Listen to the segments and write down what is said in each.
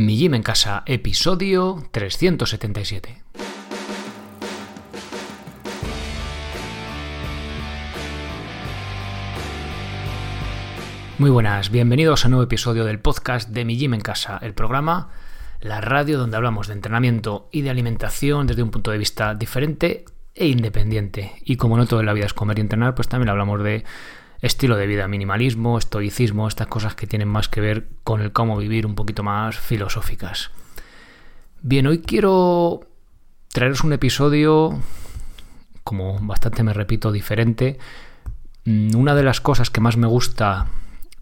Mi Gym en Casa, episodio 377. Muy buenas, bienvenidos a un nuevo episodio del podcast de Mi Gym en Casa, el programa, la radio donde hablamos de entrenamiento y de alimentación desde un punto de vista diferente e independiente. Y como no todo en la vida es comer y entrenar, pues también hablamos de estilo de vida, minimalismo, estoicismo, estas cosas que tienen más que ver con el cómo vivir un poquito más filosóficas. Bien, hoy quiero traeros un episodio, como bastante me repito, diferente. Mm, una de las cosas que más me gusta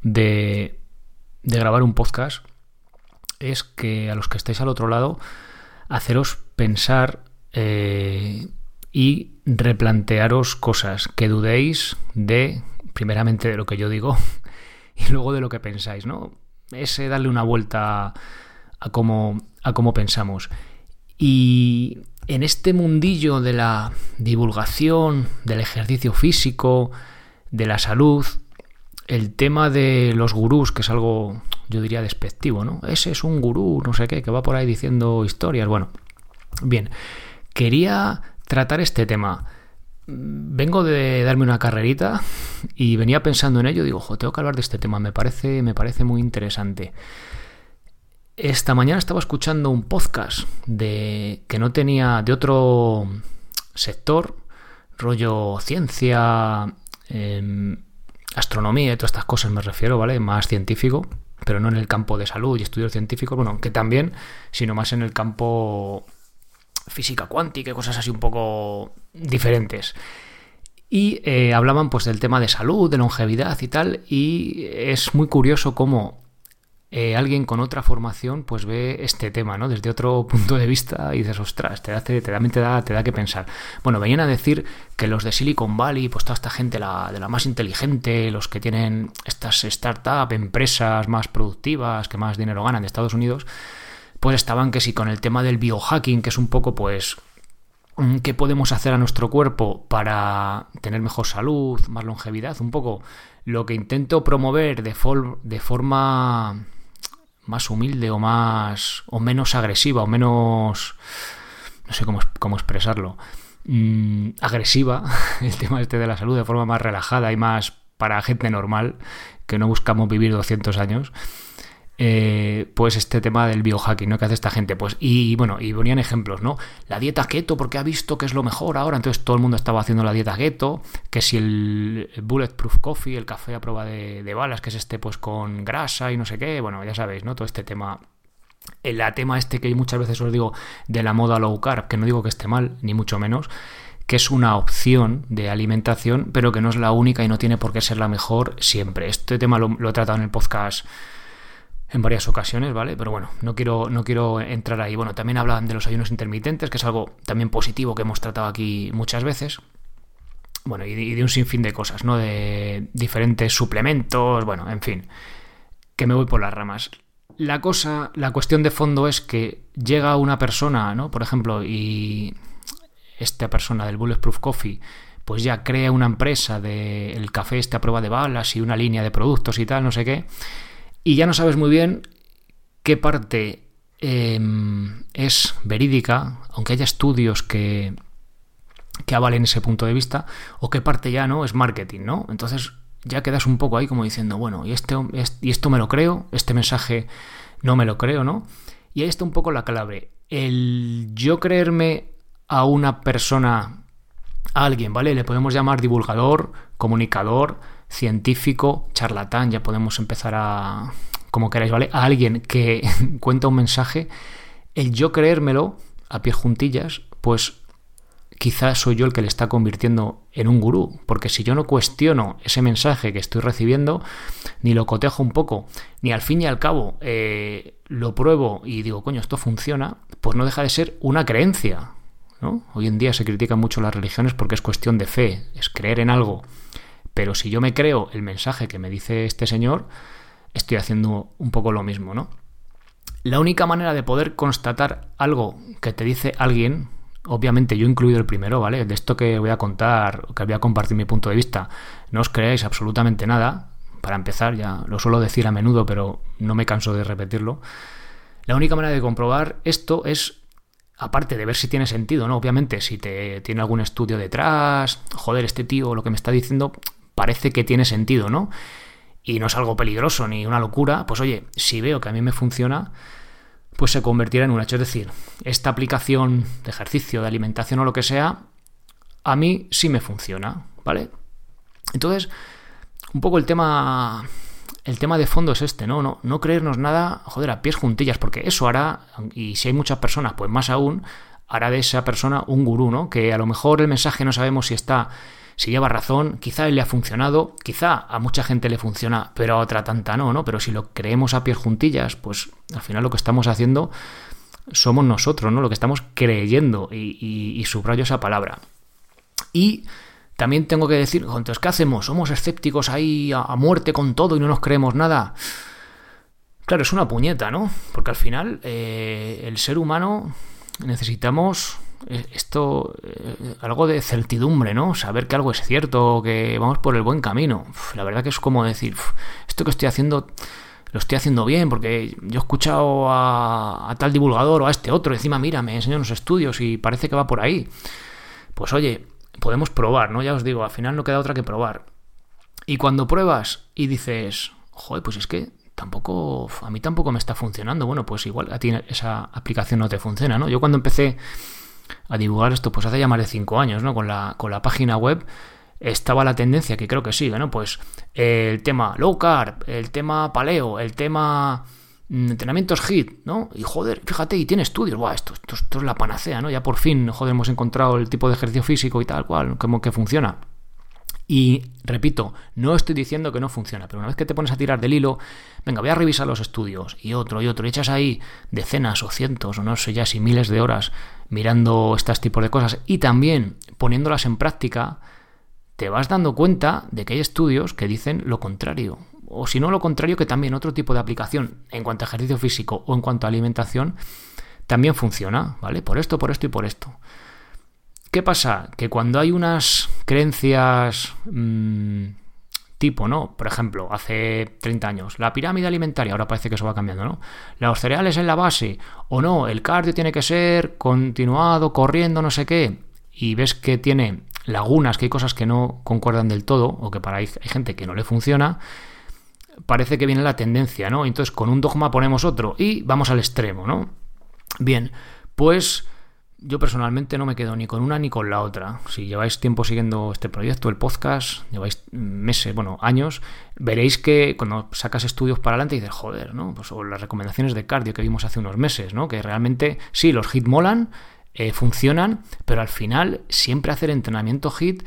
de, grabar un podcast es que a los que estáis al otro lado, haceros pensar eh, y replantearos cosas, que dudéis de primeramente de lo que yo digo y luego de lo que pensáis, ¿no? Ese darle una vuelta a cómo, a cómo pensamos. Y en este mundillo de la divulgación, del ejercicio físico, de la salud, el tema de los gurús, que es algo, yo diría, despectivo, ¿no? Ese es un gurú, no sé qué, que va por ahí diciendo historias. Bueno, bien, quería tratar este tema vengo de darme una carrerita y venía pensando en ello, digo, tengo que hablar de este tema, me parece, me parece muy interesante. Esta mañana estaba escuchando un podcast de que no tenía de otro sector, rollo ciencia, em, astronomía y todas estas cosas me refiero, ¿vale? Más científico, pero no en el campo de salud y estudios científicos, bueno, que también, sino más en el campo física cuántica y cosas así un poco diferentes. Y eh, hablaban pues del tema de salud, de longevidad y tal, y es muy curioso cómo eh, alguien con otra formación pues ve este tema, ¿no? Desde otro punto de vista y dices, ostras, te da, te, da, te da que pensar. Bueno, venían a decir que los de Silicon Valley, pues toda esta gente la, de la más inteligente, los que tienen estas startups, empresas más productivas, que más dinero ganan de Estados Unidos, pues estaban que sí con el tema del biohacking, que es un poco pues mm, qué podemos hacer a nuestro cuerpo para tener mejor salud, más longevidad, un poco lo que intento promover de, forma más humilde o más o menos agresiva o menos no sé cómo, cómo expresarlo mm, agresiva el tema este de la salud de forma más relajada y más para gente normal que no buscamos vivir 200 años eh, pues este tema del biohacking, ¿no? Que hace esta gente. Pues, y bueno, y ponían ejemplos, ¿no? La dieta keto, porque ha visto que es lo mejor ahora. Entonces todo el mundo estaba haciendo la dieta keto. Que si el, Bulletproof Coffee, el café a prueba de, balas, que es este, pues con grasa y no sé qué. Bueno, ya sabéis, ¿no? Todo este tema el tema este que muchas veces os digo de la moda low carb, que no digo que esté mal, ni mucho menos, que es una opción de alimentación, pero que no es la única y no tiene por qué ser la mejor siempre. Este tema lo, lo he tratado en el podcast en varias ocasiones, ¿vale? Pero bueno, no quiero, no quiero entrar ahí. Bueno, también hablan de los ayunos intermitentes, que es algo también positivo que hemos tratado aquí muchas veces. Bueno, y de, un sinfín de cosas, ¿no? De diferentes suplementos, bueno, en fin, que me voy por las ramas. La cosa, la cuestión de fondo es que llega una persona, ¿no? Por ejemplo, y esta persona del Bulletproof Coffee, pues ya crea una empresa del café este a prueba de balas y una línea de productos y tal, no sé qué y ya no sabes muy bien qué parte em, es verídica, aunque haya estudios que, que avalen ese punto de vista, o qué parte ya no es marketing, ¿no? Entonces ya quedas un poco ahí como diciendo, bueno, y, este, y esto me lo creo, este mensaje no me lo creo, ¿no? Y ahí está un poco la clave. El yo creerme a una persona, a alguien, ¿vale? Le podemos llamar divulgador, comunicador, científico, charlatán, ya podemos empezar a, como queráis, ¿vale? A alguien que cuenta un mensaje, el yo creérmelo a pie juntillas, pues quizás soy yo el que le está convirtiendo en un gurú, porque si yo no cuestiono ese mensaje que estoy recibiendo, ni lo cotejo un poco, ni al fin y al cabo eh, lo pruebo y digo, coño, esto funciona, pues no deja de ser una creencia. Hoy en día se critican mucho las religiones porque es cuestión de fe, es creer en algo. Pero si yo me creo el mensaje que me dice este señor, estoy haciendo un poco lo mismo, ¿no? La única manera de poder constatar algo que te dice alguien, obviamente yo incluido el primero, ¿vale? De esto que voy a contar, que voy a compartir mi punto de vista, no os creáis absolutamente nada. Para empezar, ya lo suelo decir a menudo, pero no me canso de repetirlo. La única manera de comprobar esto es, aparte de ver si tiene sentido, ¿no? Obviamente, si te tiene algún estudio detrás, joder, este tío lo que me está diciendo parece que tiene sentido, ¿no? Y no es algo peligroso ni una locura, pues oye, si veo que a mí me funciona, pues se convertirá en un hecho. Es decir, esta aplicación de ejercicio, de alimentación o lo que sea, a mí sí me funciona, ¿vale? Entonces, un poco el tema el tema de fondo es este, ¿no? ¿no? No creernos nada, joder, a pies juntillas, porque eso hará, y si hay muchas personas, pues más aún, hará de esa persona un gurú, ¿no? Que a lo mejor el mensaje no sabemos si está, si lleva razón, quizá le ha funcionado, quizá a mucha gente le funciona, pero a otra tanta no, ¿no? Pero si lo creemos a pies juntillas, pues al final lo que estamos haciendo somos nosotros, ¿no? Lo que estamos creyendo, y, subrayo esa palabra. Y también tengo que decir, entonces, ¿qué hacemos? ¿Somos escépticos ahí a, muerte con todo y no nos creemos nada? Claro, es una puñeta, ¿no? Porque al final eh, el ser humano necesitamos esto, eh, algo de certidumbre, ¿no? Saber que algo es cierto, que vamos por el buen camino. la verdad que es como decir, esto que estoy haciendo lo estoy haciendo bien, porque yo he escuchado a, tal divulgador o a este otro, encima mira, me enseñan unos estudios y parece que va por ahí. Pues oye, podemos probar, ¿no? Ya os digo, al final no queda otra que probar. Y cuando pruebas y dices, joder, pues es que tampoco, a mí tampoco me está funcionando, bueno, pues igual a ti esa aplicación no te funciona, ¿no? Yo cuando empecé a divulgar esto, pues hace ya más de cinco años, ¿no? Con la, con la página web estaba la tendencia, que creo que sigue, ¿no? Pues el tema low carb, el tema paleo, el tema Mm, entrenamientos HIT, ¿no? Y joder, fíjate, y tiene estudios, Buah, esto, esto, es la panacea, ¿no? Ya por fin, joder, hemos encontrado el tipo de ejercicio físico y tal cual, como que funciona. Y repito, no estoy diciendo que no funciona, pero una vez que te pones a tirar del hilo, venga, voy a revisar los estudios y otro y otro, y echas ahí decenas o cientos o no sé ya si miles de horas mirando estos tipos de cosas y también poniéndolas en práctica, te vas dando cuenta de que hay estudios que dicen lo contrario o si no lo contrario, que también otro tipo de aplicación en cuanto a ejercicio físico o en cuanto a alimentación también funciona, ¿vale? Por esto, por esto y por esto. ¿Qué pasa? Que cuando hay unas creencias mmm, tipo, ¿no? Por ejemplo, hace 30 años, la pirámide alimentaria, ahora parece que eso va cambiando, ¿no? Los cereales en la base, o no, el cardio tiene que ser continuado, corriendo, no sé qué, y ves que tiene lagunas, que hay cosas que no concuerdan del todo, o que para hay gente que no le funciona, parece que viene la tendencia, ¿no? Entonces con un dogma ponemos otro y vamos al extremo, ¿no? Bien, pues yo personalmente no me quedo ni con una ni con la otra. Si lleváis tiempo siguiendo este proyecto, el podcast, lleváis meses, bueno, años, veréis que cuando sacas estudios para adelante dices, joder, ¿no? Pues, o las recomendaciones de cardio que vimos hace unos meses, ¿no? Que realmente, sí, los HIT molan, eh, funcionan, pero al final siempre hacer entrenamiento HIT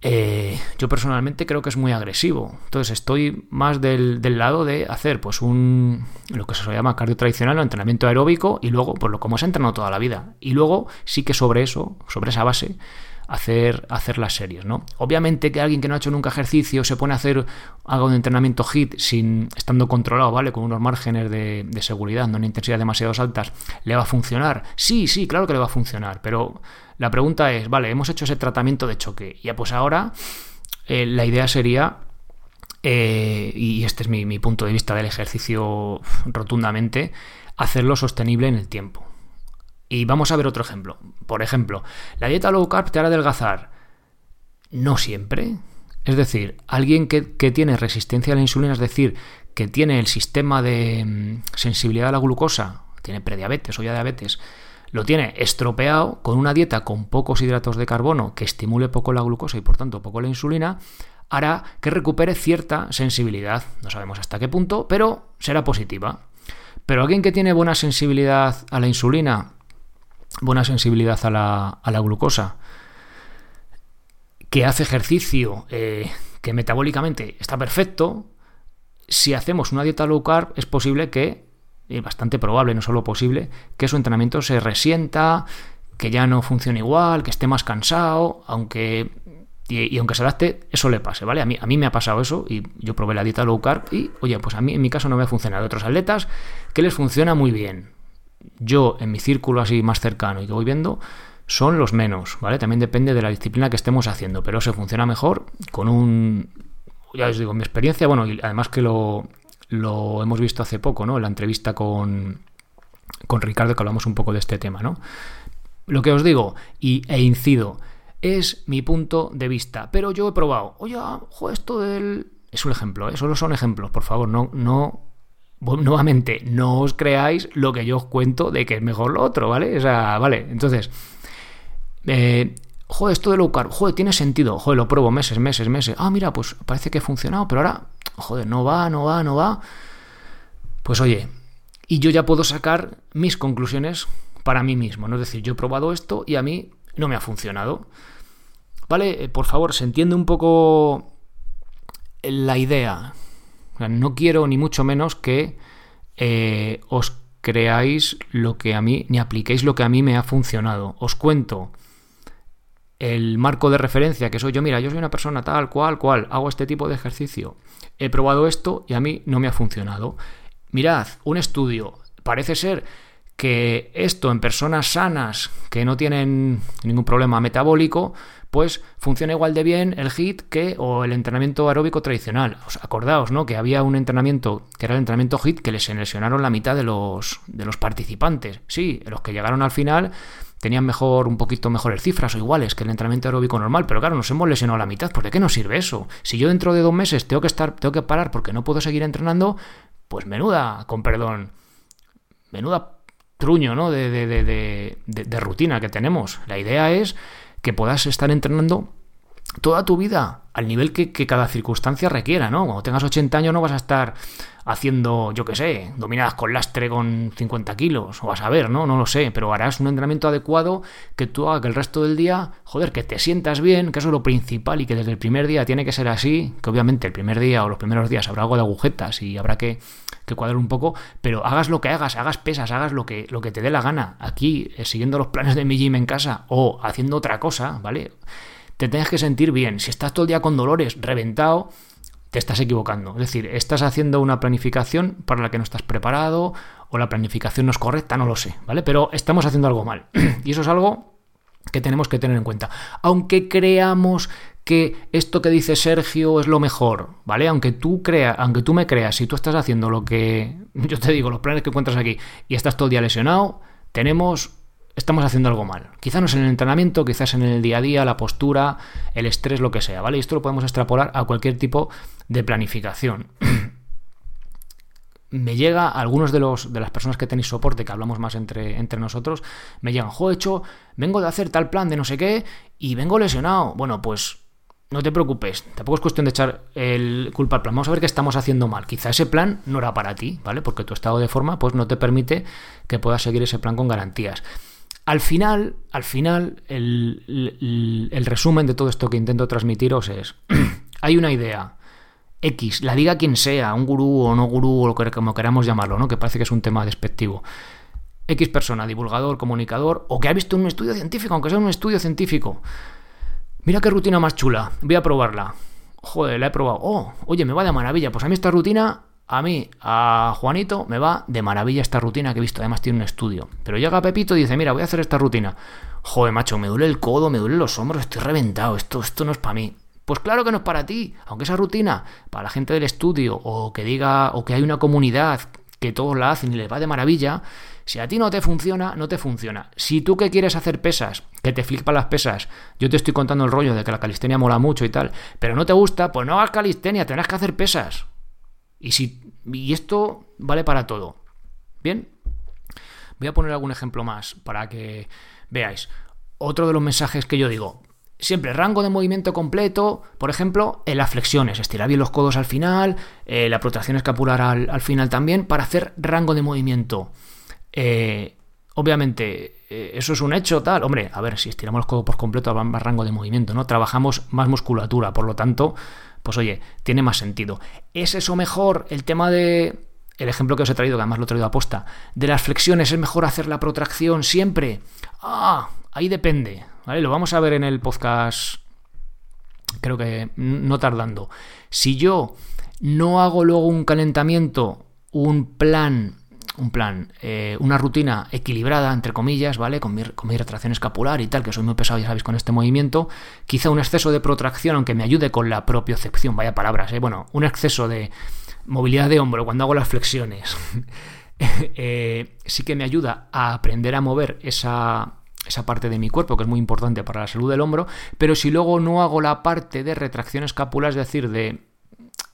eh, yo personalmente creo que es muy agresivo. Entonces estoy más del, lado de hacer pues un lo que se llama cardio tradicional o entrenamiento aeróbico y luego, pues lo como se ha entrenado toda la vida. Y luego sí que sobre eso, sobre esa base, hacer, hacer las series, ¿no? Obviamente que alguien que no ha hecho nunca ejercicio se pone a hacer algo de entrenamiento HIT sin estando controlado, ¿vale? Con unos márgenes de, de seguridad, no en intensidad demasiado altas, ¿le va a funcionar? Sí, sí, claro que le va a funcionar, pero la pregunta es, vale, hemos hecho ese tratamiento de choque, ya pues ahora eh, la idea sería eh, y este es mi, mi, punto de vista del ejercicio rotundamente, hacerlo sostenible en el tiempo. Y vamos a ver otro ejemplo. Por ejemplo, la dieta low carb te hará adelgazar. No siempre. Es decir, alguien que, tiene resistencia a la insulina, es decir, que tiene el sistema de mm, sensibilidad a la glucosa, tiene prediabetes o ya diabetes, lo tiene estropeado con una dieta con pocos hidratos de carbono que estimule poco la glucosa y por tanto poco la insulina, hará que recupere cierta sensibilidad. No sabemos hasta qué punto, pero será positiva. Pero alguien que tiene buena sensibilidad a la insulina, buena sensibilidad a la, glucosa, que hace ejercicio, eh, que metabólicamente está perfecto, si hacemos una dieta low carb es posible que, y bastante probable, no solo posible, que su entrenamiento se resienta, que ya no funcione igual, que esté más cansado, aunque y, aunque se adapte, eso le pase, ¿vale? A mí, a mí me ha pasado eso y yo probé la dieta low carb y, oye, pues a mí en mi caso no me ha funcionado. Otros atletas que les funciona muy bien yo en mi círculo así más cercano y que voy viendo son los menos, ¿vale? También depende de la disciplina que estemos haciendo, pero se funciona mejor con un, ya os digo, mi experiencia, bueno, y además que lo, lo hemos visto hace poco, ¿no? En la entrevista con, con Ricardo que hablamos un poco de este tema, ¿no? Lo que os digo y, e incido, es mi punto de vista, pero yo he probado, oye, ojo, esto del... Es un ejemplo, ¿eh? solo son ejemplos, por favor, no, no, nuevamente, no os creáis lo que yo os cuento de que es mejor lo otro, ¿vale? O sea, vale, entonces, eh, joder, esto de low carb, joder, tiene sentido, joder, lo pruebo meses, meses, meses, ah, mira, pues parece que ha funcionado, pero ahora, joder, no va, no va, no va. Pues oye, y yo ya puedo sacar mis conclusiones para mí mismo, ¿no? Es decir, yo he probado esto y a mí no me ha funcionado. ¿Vale? Eh, por favor, se entiende un poco la idea. No quiero ni mucho menos que eh, os creáis lo que a mí, ni apliquéis lo que a mí me ha funcionado. Os cuento el marco de referencia que soy yo, mira, yo soy una persona tal, cual, cual, hago este tipo de ejercicio, he probado esto y a mí no me ha funcionado. Mirad, un estudio, parece ser que esto en personas sanas que no tienen ningún problema metabólico, pues funciona igual de bien el HIT que o el entrenamiento aeróbico tradicional. Os acordaos, ¿no? Que había un entrenamiento que era el entrenamiento HIT que les lesionaron la mitad de los, de los participantes. Sí, los que llegaron al final tenían mejor, un poquito mejores cifras o iguales que el entrenamiento aeróbico normal, pero claro, nos hemos lesionado la mitad. ¿Por qué no sirve eso? Si yo dentro de dos meses tengo que estar, tengo que parar porque no puedo seguir entrenando, pues menuda, con perdón, menuda truño, ¿no? De, de, de, de rutina que tenemos. La idea es que puedas estar entrenando toda tu vida al nivel que, cada circunstancia requiera, ¿no? Cuando tengas 80 años no vas a estar haciendo, yo qué sé, dominadas con lastre con 50 kilos, o vas a ver, ¿no? No lo sé, pero harás un entrenamiento adecuado que tú hagas que el resto del día, joder, que te sientas bien, que eso es lo principal y que desde el primer día tiene que ser así, que obviamente el primer día o los primeros días habrá algo de agujetas y habrá que, que cuadrar un poco, pero hagas lo que hagas, hagas pesas, hagas lo que, lo que te dé la gana, aquí, eh, siguiendo los planes de mi gym en casa o haciendo otra cosa, ¿vale? Te tengas que sentir bien. Si estás todo el día con dolores, reventado, te estás equivocando. Es decir, estás haciendo una planificación para la que no estás preparado o la planificación no es correcta, no lo sé, ¿vale? Pero estamos haciendo algo mal. y eso es algo que tenemos que tener en cuenta. Aunque creamos que esto que dice Sergio es lo mejor, ¿vale? Aunque tú creas, aunque tú me creas, si tú estás haciendo lo que yo te digo, los planes que encuentras aquí y estás todo el día lesionado, tenemos estamos haciendo algo mal. Quizás no es en el entrenamiento, quizás en el día a día, la postura, el estrés, lo que sea, ¿vale? Y esto lo podemos extrapolar a cualquier tipo de planificación. me llega, algunos de, los, de las personas que tenéis soporte, que hablamos más entre, entre nosotros, me llegan, jo, hecho, vengo de hacer tal plan de no sé qué y vengo lesionado. Bueno, pues no te preocupes, tampoco es cuestión de echar el culpa al plan. Vamos a ver qué estamos haciendo mal. Quizá ese plan no era para ti, ¿vale? Porque tu estado de forma pues no te permite que puedas seguir ese plan con garantías. Al final, al final, el, resumen de todo esto que intento transmitiros es, hay una idea, X, la diga quien sea, un gurú o no gurú, o lo que como queramos llamarlo, ¿no? que parece que es un tema despectivo. X persona, divulgador, comunicador, o que ha visto un estudio científico, aunque sea un estudio científico. Mira qué rutina más chula, voy a probarla. Joder, la he probado. Oh, oye, me va de maravilla. Pues a mí esta rutina a mí, a Juanito, me va de maravilla esta rutina que he visto. Además, tiene un estudio. Pero llega Pepito y dice: Mira, voy a hacer esta rutina. Joder, macho, me duele el codo, me duelen los hombros, estoy reventado. Esto, esto no es para mí. Pues claro que no es para ti. Aunque esa rutina, para la gente del estudio, o que diga, o que hay una comunidad que todos la hacen y les va de maravilla, si a ti no te funciona, no te funciona. Si tú que quieres hacer pesas, que te flipan las pesas, yo te estoy contando el rollo de que la calistenia mola mucho y tal, pero no te gusta, pues no hagas calistenia, tendrás que hacer pesas. Y, si, y esto vale para todo. Bien, voy a poner algún ejemplo más para que veáis. Otro de los mensajes que yo digo, siempre rango de movimiento completo, por ejemplo, en las flexiones, estirar bien los codos al final, eh, la protracción escapular al, final también, para hacer rango de movimiento. Eh, obviamente, eh, eso es un hecho, tal. Hombre, a ver, si estiramos los codos por completo, va más rango de movimiento, ¿no? Trabajamos más musculatura, por lo tanto, pues oye, tiene más sentido. ¿Es eso mejor el tema de... El ejemplo que os he traído, que además lo he traído a posta, de las flexiones, ¿es mejor hacer la protracción siempre? Ah, ahí depende, ¿vale? Lo vamos a ver en el podcast, creo que no tardando. Si yo no hago luego un calentamiento, un plan un plan, eh, una rutina equilibrada, entre comillas, ¿vale? Con mi, con retracción escapular y tal, que soy muy pesado, ya sabéis, con este movimiento. Quizá un exceso de protracción, aunque me ayude con la propiocepción, vaya palabras, ¿eh? Bueno, un exceso de movilidad de hombro cuando hago las flexiones. eh, sí que me ayuda a aprender a mover esa, esa parte de mi cuerpo que es muy importante para la salud del hombro, pero si luego no hago la parte de retracción escapular, es decir, de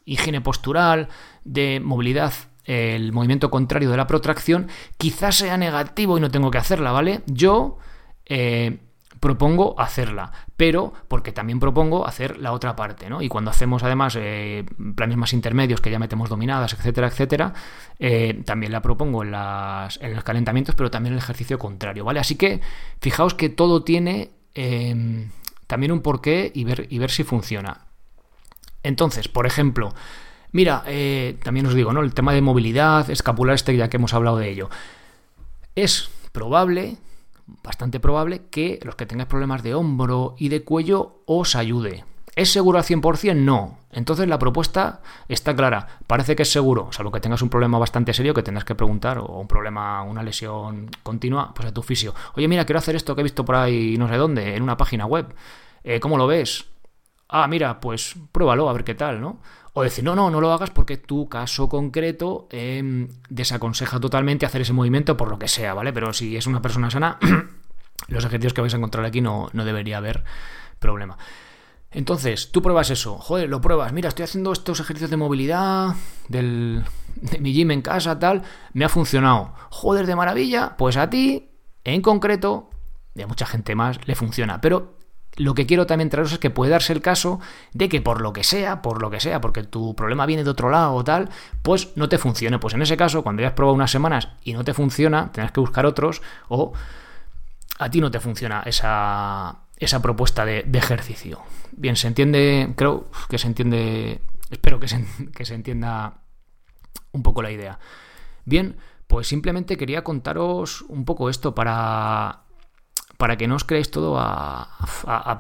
higiene postural, de movilidad, el movimiento contrario de la protracción, quizás sea negativo y no tengo que hacerla, ¿vale? Yo eh, propongo hacerla, pero porque también propongo hacer la otra parte, ¿no? Y cuando hacemos además eh, planes más intermedios que ya metemos dominadas, etcétera, etcétera, eh, también la propongo en, los calentamientos, pero también en el ejercicio contrario, ¿vale? Así que fijaos que todo tiene em, también un porqué y ver si funciona. Entonces, por ejemplo, mira, eh, también os digo, ¿no? El tema de movilidad, escapular este, ya que hemos hablado de ello. Es probable bastante probable que los que tengáis problemas de hombro y de cuello os ayude. ¿Es seguro al 100%? No. Entonces la propuesta está clara. Parece que es seguro, salvo que tengas un problema bastante serio que tendrás que preguntar, o un problema, una lesión continua, pues a tu fisio. Oye, mira, quiero hacer esto que he visto por ahí no sé dónde, en una página web. Eh, ¿Cómo lo ves? Ah, mira, pues pruébalo, a ver qué tal, ¿no? O decir, no, no, no lo hagas porque tu caso concreto em, desaconseja totalmente hacer ese movimiento por lo que sea, ¿vale? Pero si es una persona sana, los ejercicios que vais a encontrar aquí no, no debería haber problema. Entonces, tú pruebas eso, joder, lo pruebas, mira, estoy haciendo estos ejercicios de movilidad del, de mi gym en casa, tal, me ha funcionado. Joder, de maravilla, pues a ti, en concreto, y a mucha gente más, le funciona. Pero lo que quiero también traeros es que puede darse el caso de que por lo que sea, por lo que sea, porque tu problema viene de otro lado o tal, pues no te funcione. Pues en ese caso, cuando ya has probado unas semanas y no te funciona, tendrás que buscar otros o a ti no te funciona esa, esa propuesta de, ejercicio. Bien, se entiende, creo que se entiende, espero que se, que se entienda un poco la idea. Bien, pues simplemente quería contaros un poco esto para para que no os creáis todo a,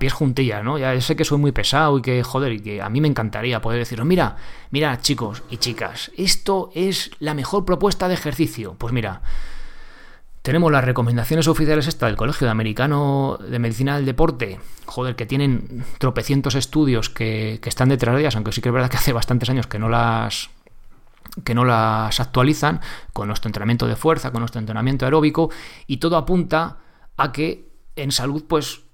pies juntillas, ¿no? Ya sé que soy muy pesado y que, joder, y que a mí me encantaría poder deciros, mira, mira, chicos y chicas, esto es la mejor propuesta de ejercicio. Pues mira, tenemos las recomendaciones oficiales esta del Colegio Americano de Medicina del Deporte, joder, que tienen tropecientos estudios que, que están detrás de ellas, aunque sí que es verdad que hace bastantes años que no las que no las actualizan con nuestro entrenamiento de fuerza, con nuestro entrenamiento aeróbico, y todo apunta a que en salud, pues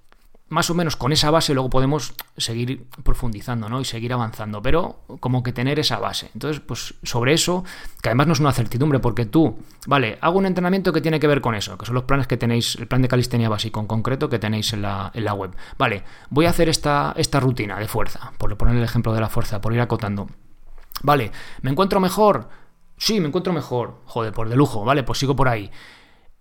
más o menos con esa base luego podemos seguir profundizando, ¿no? Y seguir avanzando, pero como que tener esa base. Entonces, pues sobre eso, que además no es una certidumbre, porque tú, vale, hago un entrenamiento que tiene que ver con eso, que son los planes que tenéis, el plan de calistenia básico en concreto que tenéis en la, en la web. Vale, voy a hacer esta, esta rutina de fuerza, por poner el ejemplo de la fuerza, por ir acotando. Vale, ¿me encuentro mejor? Sí, me encuentro mejor. Joder, por de lujo, vale, pues sigo por ahí.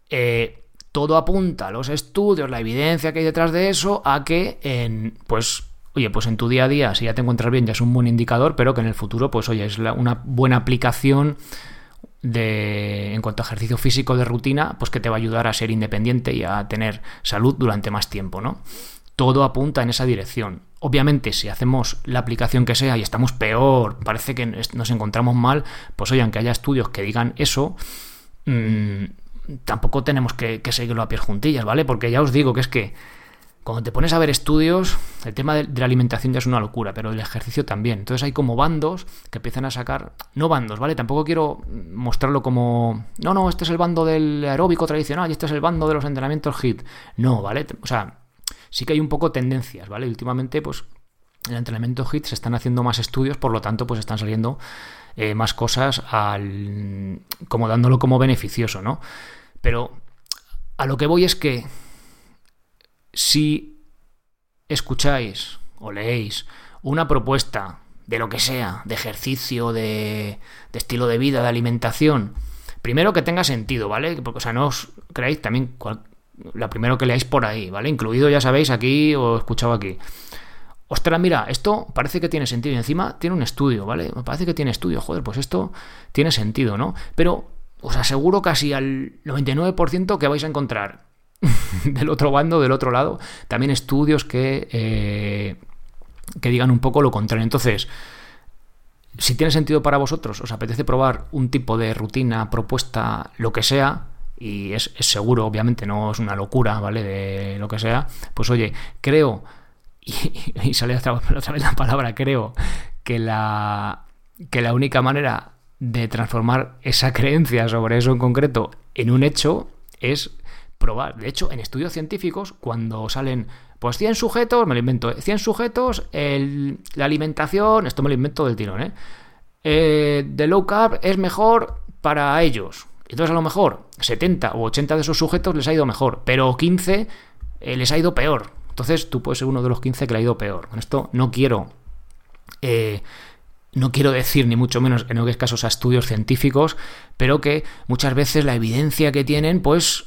Eh, todo apunta, los estudios, la evidencia que hay detrás de eso, a que en, pues, oye, pues en tu día a día, si ya te encuentras bien, ya es un buen indicador, pero que en el futuro, pues, oye, es una buena aplicación de, en cuanto a ejercicio físico de rutina, pues que te va a ayudar a ser independiente y a tener salud durante más tiempo, ¿no? Todo apunta en esa dirección. Obviamente, si hacemos la aplicación que sea y estamos peor, parece que nos encontramos mal, pues oye, aunque haya estudios que digan eso, mmm, tampoco tenemos que, seguirlo a pies juntillas, ¿vale? Porque ya os digo que es que cuando te pones a ver estudios, el tema de, la alimentación ya es una locura, pero el ejercicio también. Entonces hay como bandos que empiezan a sacar, no bandos, ¿vale? Tampoco quiero mostrarlo como, no, no, este es el bando del aeróbico tradicional y este es el bando de los entrenamientos HIT. No, ¿vale? O sea, sí que hay un poco tendencias, ¿vale? últimamente, pues, en el entrenamiento HIT se están haciendo más estudios, por lo tanto, pues están saliendo eh, más cosas al, como dándolo como beneficioso, ¿no? Pero a lo que voy es que si escucháis o leéis una propuesta de lo que sea, de ejercicio, de, estilo de vida, de alimentación, primero que tenga sentido, ¿vale? Porque, o sea, no os creáis también la primero que leáis por ahí, ¿vale? Incluido, ya sabéis, aquí o escuchado aquí. Ostras, mira, esto parece que tiene sentido y encima tiene un estudio, ¿vale? Me parece que tiene estudio, joder, pues esto tiene sentido, ¿no? Pero os aseguro casi al 99% que vais a encontrar del otro bando, del otro lado, también estudios que, eh, que digan un poco lo contrario. Entonces, si tiene sentido para vosotros, os apetece probar un tipo de rutina, propuesta, lo que sea, y es, seguro, obviamente, no es una locura, ¿vale? De lo que sea, pues oye, creo, y, y sale otra, otra vez la palabra, creo que la, que la única manera de transformar esa creencia sobre eso en concreto en un hecho es probar. De hecho, en estudios científicos, cuando salen pues 100 sujetos, me lo invento, 100 sujetos, la alimentación, esto me lo invento del tirón, ¿eh? ¿eh? de low carb es mejor para ellos. Entonces a lo mejor 70 o 80 de esos sujetos les ha ido mejor, pero 15 eh, les ha ido peor. Entonces tú puedes ser uno de los 15 que le ha ido peor. Con esto no quiero... Eh, no quiero decir ni mucho menos en es casos a estudios científicos, pero que muchas veces la evidencia que tienen, pues,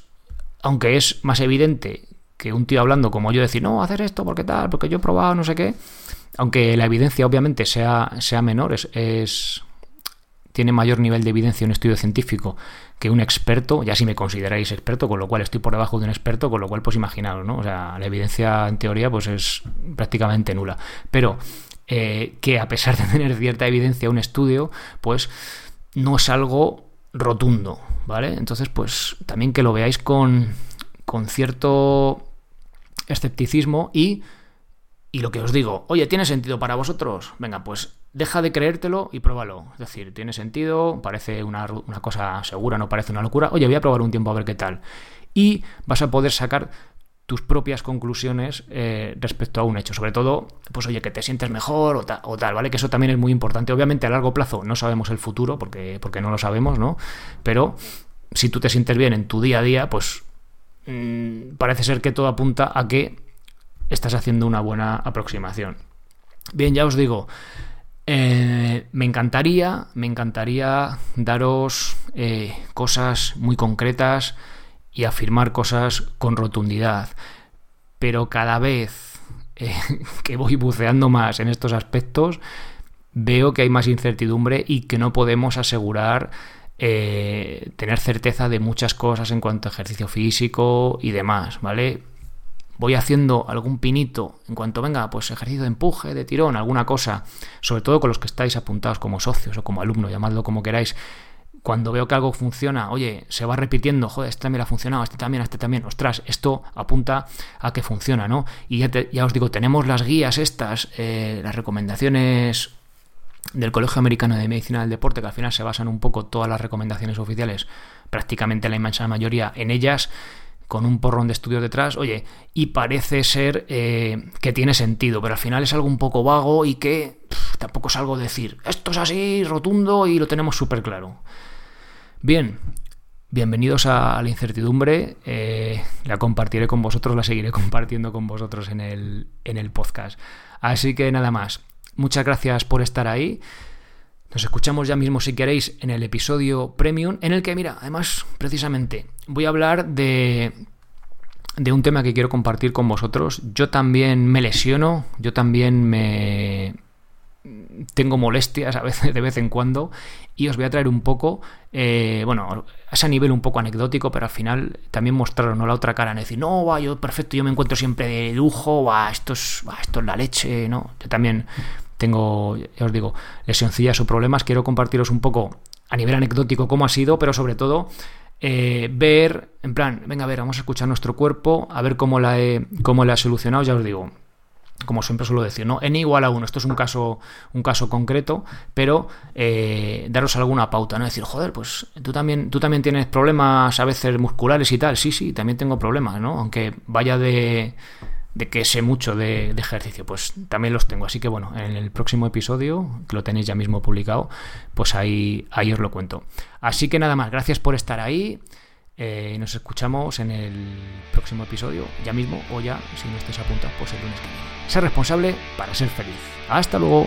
aunque es más evidente que un tío hablando como yo decir, no, hacer esto porque tal, porque yo he probado no sé qué, aunque la evidencia obviamente sea, sea menor, es, tiene mayor nivel de evidencia un estudio científico que un experto, ya si me consideráis experto, con lo cual estoy por debajo de un experto, con lo cual pues imaginaros, ¿no? O sea, la evidencia en teoría pues es prácticamente nula. Pero eh, que a pesar de tener cierta evidencia un estudio, pues no es algo rotundo, ¿vale? Entonces, pues también que lo veáis con, con cierto escepticismo y, y lo que os digo, oye, ¿tiene sentido para vosotros? Venga, pues deja de creértelo y pruébalo. Es decir, tiene sentido, parece una, cosa segura, no parece una locura. Oye, voy a probar un tiempo a ver qué tal. Y vas a poder sacar tus propias conclusiones eh, respecto a un hecho. Sobre todo, pues oye, que te sientes mejor o, o, tal, ¿vale? Que eso también es muy importante. Obviamente a largo plazo no sabemos el futuro porque, porque no lo sabemos, ¿no? Pero si tú te sientes bien en tu día a día, pues Mm, parece ser que todo apunta a que estás haciendo una buena aproximación. Bien, ya os digo, eh, me encantaría, me encantaría daros eh, cosas muy concretas y afirmar cosas con rotundidad. Pero cada vez eh, que voy buceando más en estos aspectos, veo que hay más incertidumbre y que no podemos asegurar eh, tener certeza de muchas cosas en cuanto a ejercicio físico y demás, ¿vale? Voy haciendo algún pinito en cuanto venga, pues ejercicio de empuje, de tirón, alguna cosa, sobre todo con los que estáis apuntados como socios o como alumnos, llamadlo como queráis. Cuando veo que algo funciona, oye, se va repitiendo, joder, este también ha funcionado, este también, este también, ostras, esto apunta a que funciona, ¿no? Y ya, ya os digo, tenemos las guías estas, eh, las recomendaciones del Colegio Americano de Medicina del Deporte, que al final se basan un poco todas las recomendaciones oficiales, prácticamente la inmensa mayoría en ellas, con un porrón de estudios detrás, oye, y parece ser eh, que tiene sentido, pero al final es algo un poco vago y que tampoco es algo decir, esto es así, rotundo y lo tenemos súper claro. Bien, bienvenidos a la incertidumbre, eh, la compartiré con vosotros, la seguiré compartiendo con vosotros en el, en el podcast. Así que nada más, Muchas gracias por estar ahí. Nos escuchamos ya mismo si queréis en el episodio premium, en el que, mira, además, precisamente, voy a hablar de, de un tema que quiero compartir con vosotros. Yo también me lesiono, yo también me, tengo molestias a veces de vez en cuando y os voy a traer un poco, eh, bueno, a ese nivel un poco anecdótico, pero al final también mostraron ¿no? la otra cara, no decir, no, va, yo perfecto, yo me encuentro siempre de lujo, va, esto es, esto es la leche, ¿no? Yo también tengo, ya os digo, lesioncillas o problemas, quiero compartiros un poco a nivel anecdótico cómo ha sido, pero sobre todo eh, ver, en plan, venga a ver, vamos a escuchar nuestro cuerpo, a ver cómo la he, cómo la he solucionado, ya os digo, como siempre suelo decir, ¿no? N igual a 1. Esto es un caso, un caso concreto, pero eh, daros alguna pauta, ¿no? Decir, joder, pues tú también, tú también tienes problemas a veces musculares y tal. Sí, sí, también tengo problemas, ¿no? Aunque vaya de, de que sé mucho de, ejercicio, pues también los tengo. Así que bueno, en el próximo episodio, que lo tenéis ya mismo publicado, pues ahí, ahí os lo cuento. Así que nada más, gracias por estar ahí. Eh, nos escuchamos en el próximo episodio, ya mismo o ya, si no estáis apuntados, pues el lunes que viene. Ser responsable para ser feliz. Hasta luego.